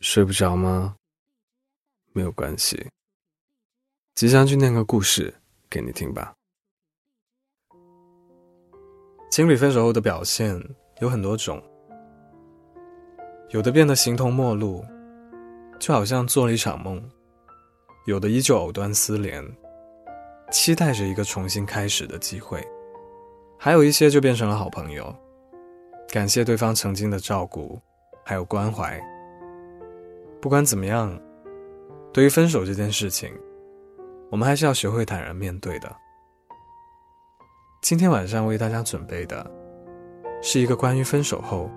睡不着吗？没有关系，即将去念个故事给你听吧。情侣分手后的表现有很多种，有的变得形同陌路，就好像做了一场梦；有的依旧藕断丝连，期待着一个重新开始的机会；还有一些就变成了好朋友，感谢对方曾经的照顾，还有关怀。不管怎么样，对于分手这件事情，我们还是要学会坦然面对的。今天晚上为大家准备的，是一个关于分手后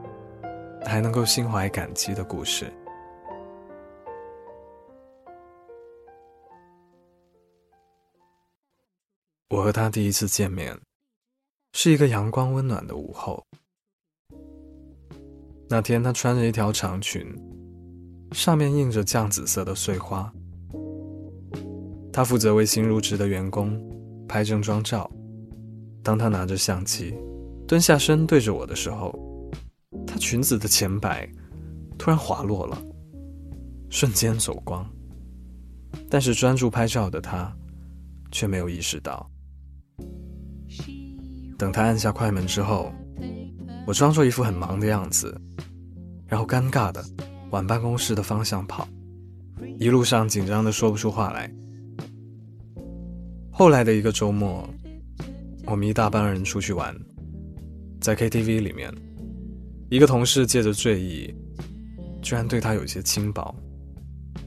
还能够心怀感激的故事。我和他第一次见面，是一个阳光温暖的午后。那天，他穿着一条长裙。上面印着绛紫色的碎花。他负责为新入职的员工拍正装照。当他拿着相机蹲下身对着我的时候，他裙子的前摆突然滑落了，瞬间走光。但是专注拍照的他却没有意识到。等他按下快门之后，我装作一副很忙的样子，然后尴尬的。往办公室的方向跑，一路上紧张的说不出话来。后来的一个周末，我们一大帮人出去玩，在 KTV 里面，一个同事借着醉意，居然对他有些轻薄。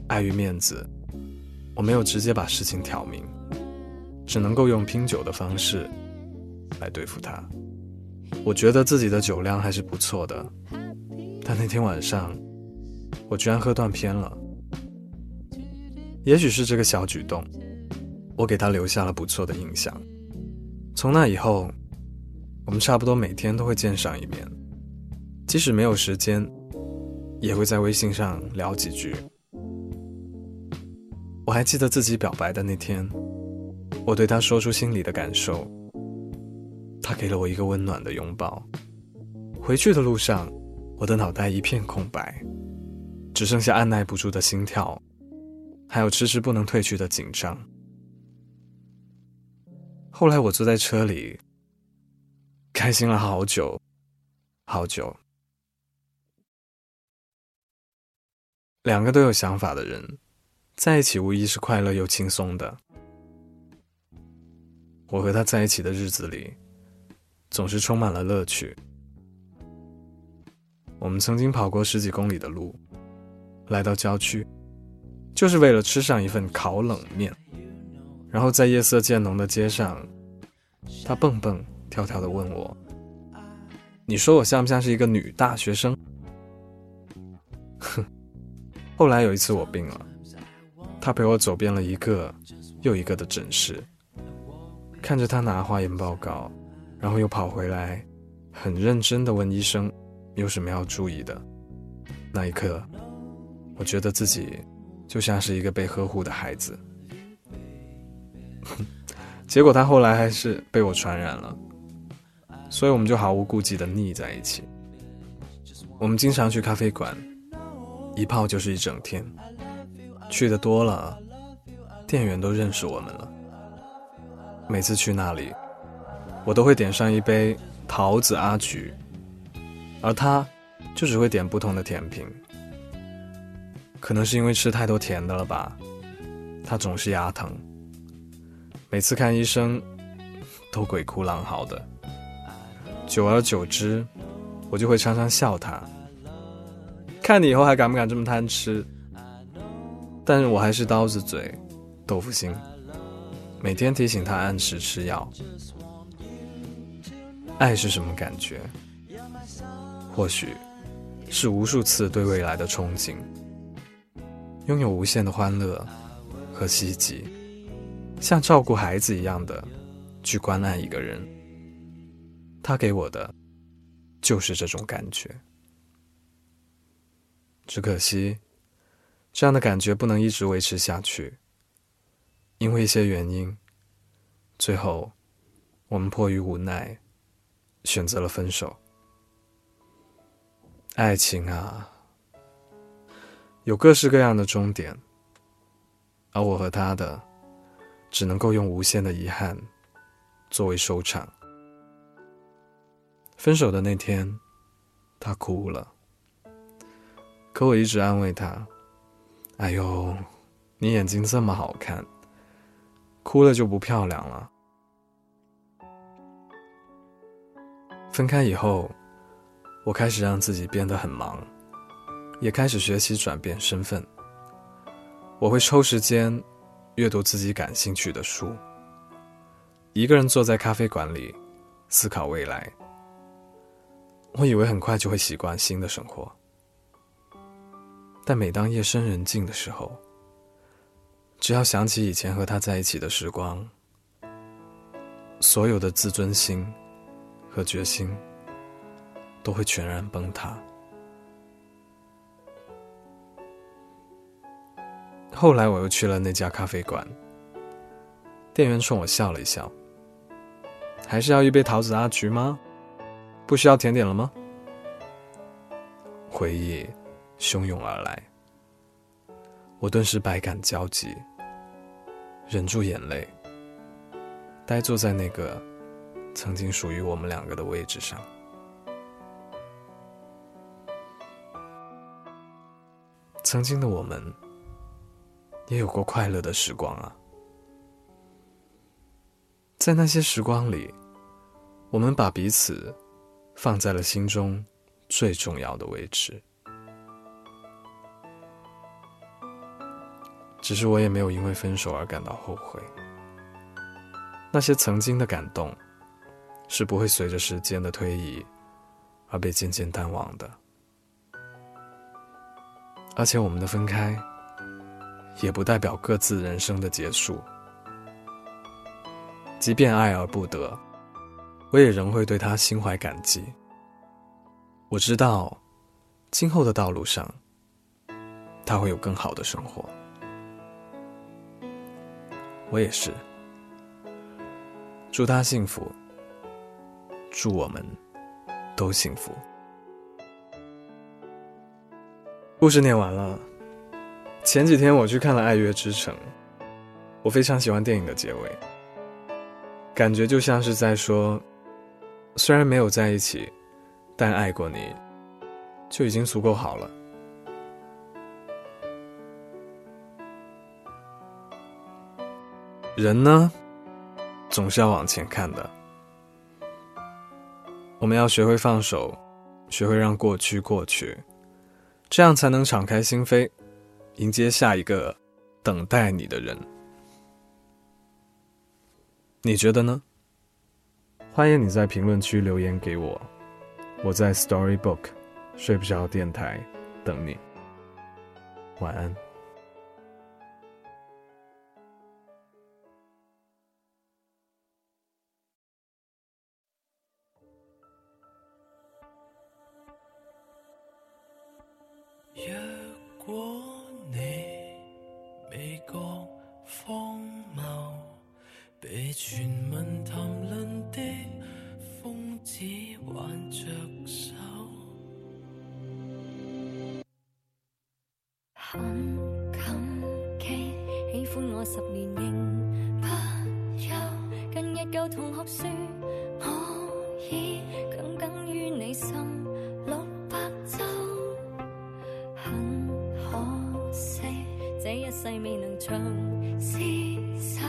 碍于面子，我没有直接把事情挑明，只能够用拼酒的方式来对付他。我觉得自己的酒量还是不错的，但那天晚上。我居然喝断片了，也许是这个小举动，我给他留下了不错的印象。从那以后，我们差不多每天都会见上一面，即使没有时间，也会在微信上聊几句。我还记得自己表白的那天，我对他说出心里的感受，他给了我一个温暖的拥抱。回去的路上，我的脑袋一片空白。只剩下按耐不住的心跳，还有迟迟不能褪去的紧张。后来我坐在车里，开心了好久，好久。两个都有想法的人在一起，无疑是快乐又轻松的。我和他在一起的日子里，总是充满了乐趣。我们曾经跑过十几公里的路。来到郊区，就是为了吃上一份烤冷面。然后在夜色渐浓的街上，他蹦蹦跳跳的问我：“你说我像不像是一个女大学生？”哼。后来有一次我病了，他陪我走遍了一个又一个的诊室，看着他拿化验报告，然后又跑回来，很认真的问医生有什么要注意的。那一刻。我觉得自己就像是一个被呵护的孩子，结果他后来还是被我传染了，所以我们就毫无顾忌的腻在一起。我们经常去咖啡馆，一泡就是一整天，去的多了，店员都认识我们了。每次去那里，我都会点上一杯桃子阿菊，而他就只会点不同的甜品。可能是因为吃太多甜的了吧，他总是牙疼，每次看医生都鬼哭狼嚎的。久而久之，我就会常常笑他，看你以后还敢不敢这么贪吃。但我还是刀子嘴，豆腐心，每天提醒他按时吃药。爱是什么感觉？或许是无数次对未来的憧憬。拥有无限的欢乐和希冀，像照顾孩子一样的去关爱一个人，他给我的就是这种感觉。只可惜，这样的感觉不能一直维持下去，因为一些原因，最后我们迫于无奈，选择了分手。爱情啊！有各式各样的终点，而我和他的，只能够用无限的遗憾作为收场。分手的那天，他哭了，可我一直安慰他：“哎呦，你眼睛这么好看，哭了就不漂亮了。”分开以后，我开始让自己变得很忙。也开始学习转变身份。我会抽时间阅读自己感兴趣的书。一个人坐在咖啡馆里思考未来。我以为很快就会习惯新的生活，但每当夜深人静的时候，只要想起以前和他在一起的时光，所有的自尊心和决心都会全然崩塌。后来我又去了那家咖啡馆，店员冲我笑了一笑。还是要一杯桃子阿菊吗？不需要甜点了吗？回忆汹涌而来，我顿时百感交集，忍住眼泪，呆坐在那个曾经属于我们两个的位置上。曾经的我们。也有过快乐的时光啊，在那些时光里，我们把彼此放在了心中最重要的位置。只是我也没有因为分手而感到后悔。那些曾经的感动，是不会随着时间的推移而被渐渐淡忘的。而且我们的分开。也不代表各自人生的结束。即便爱而不得，我也仍会对他心怀感激。我知道，今后的道路上，他会有更好的生活。我也是。祝他幸福，祝我们都幸福。故事念完了。前几天我去看了《爱乐之城》，我非常喜欢电影的结尾，感觉就像是在说：“虽然没有在一起，但爱过你，就已经足够好了。”人呢，总是要往前看的，我们要学会放手，学会让过去过去，这样才能敞开心扉。迎接下一个等待你的人，你觉得呢？欢迎你在评论区留言给我，我在 Storybook 睡不着电台等你，晚安。欢我十年仍不休，近日旧同学说，我已耿耿于你心六百周，很可惜，这一世未能长厮守。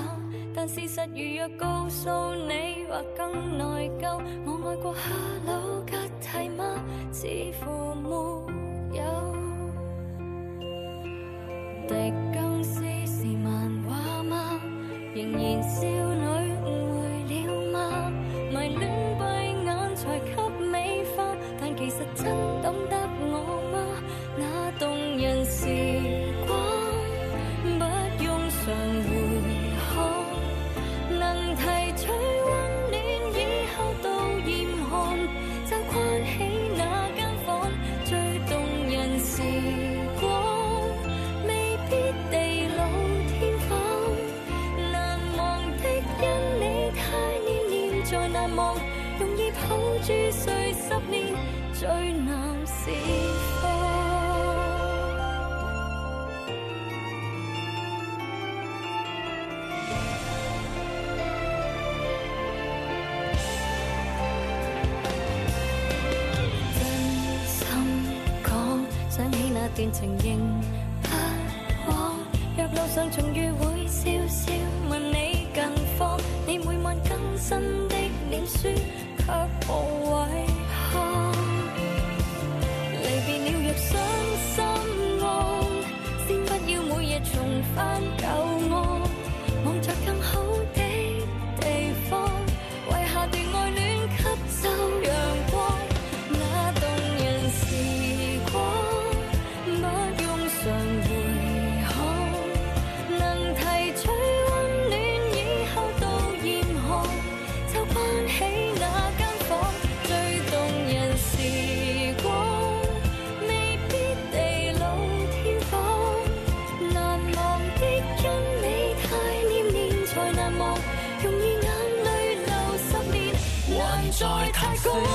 但事实如若告诉你，或更内疚，我爱过哈鲁吉蒂吗？似乎没有。情仍不枉，若路上重遇，会笑笑问你近况。你每晚更新的脸书，却无。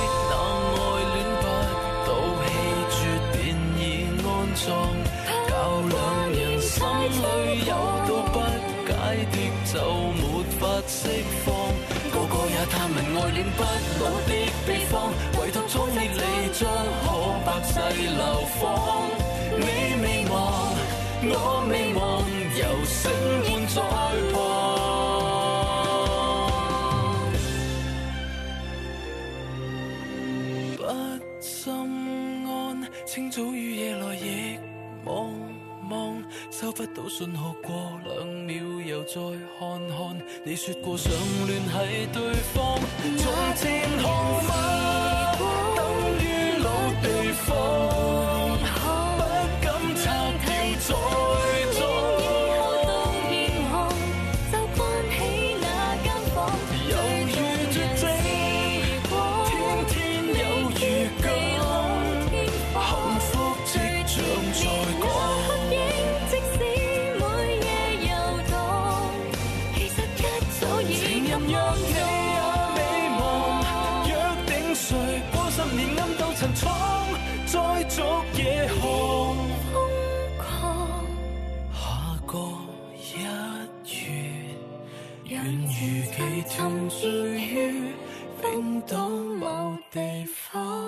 那爱恋不到气绝便已安葬，教两人心里有道不解的就没法释放。个个也探问爱恋不到的地方，唯独昨日你卓可百世流放。你未忘，我未忘，由星移再。信号过两秒，又再看看。你说过想联系对方，从前空飞，等于老地方。沉住于冰岛某地方。